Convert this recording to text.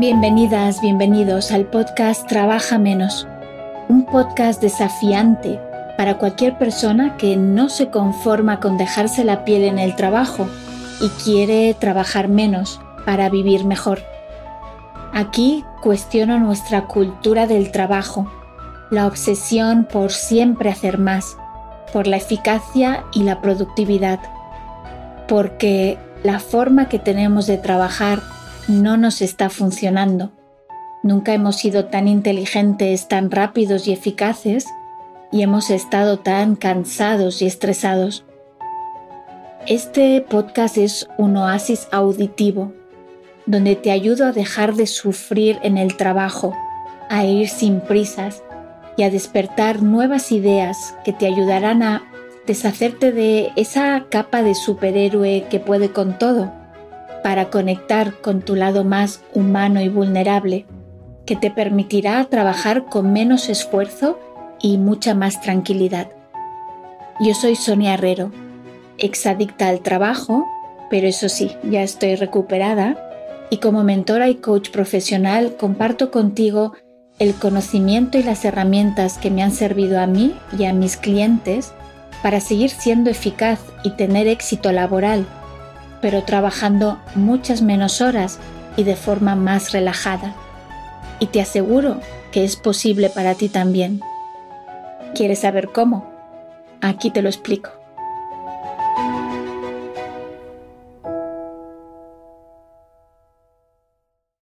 Bienvenidas, bienvenidos al podcast Trabaja Menos, un podcast desafiante para cualquier persona que no se conforma con dejarse la piel en el trabajo y quiere trabajar menos para vivir mejor. Aquí cuestiono nuestra cultura del trabajo, la obsesión por siempre hacer más, por la eficacia y la productividad, porque la forma que tenemos de trabajar no nos está funcionando. Nunca hemos sido tan inteligentes, tan rápidos y eficaces y hemos estado tan cansados y estresados. Este podcast es un oasis auditivo donde te ayudo a dejar de sufrir en el trabajo, a ir sin prisas y a despertar nuevas ideas que te ayudarán a deshacerte de esa capa de superhéroe que puede con todo para conectar con tu lado más humano y vulnerable, que te permitirá trabajar con menos esfuerzo y mucha más tranquilidad. Yo soy Sonia Herrero, exadicta al trabajo, pero eso sí, ya estoy recuperada, y como mentora y coach profesional comparto contigo el conocimiento y las herramientas que me han servido a mí y a mis clientes para seguir siendo eficaz y tener éxito laboral pero trabajando muchas menos horas y de forma más relajada. Y te aseguro que es posible para ti también. ¿Quieres saber cómo? Aquí te lo explico.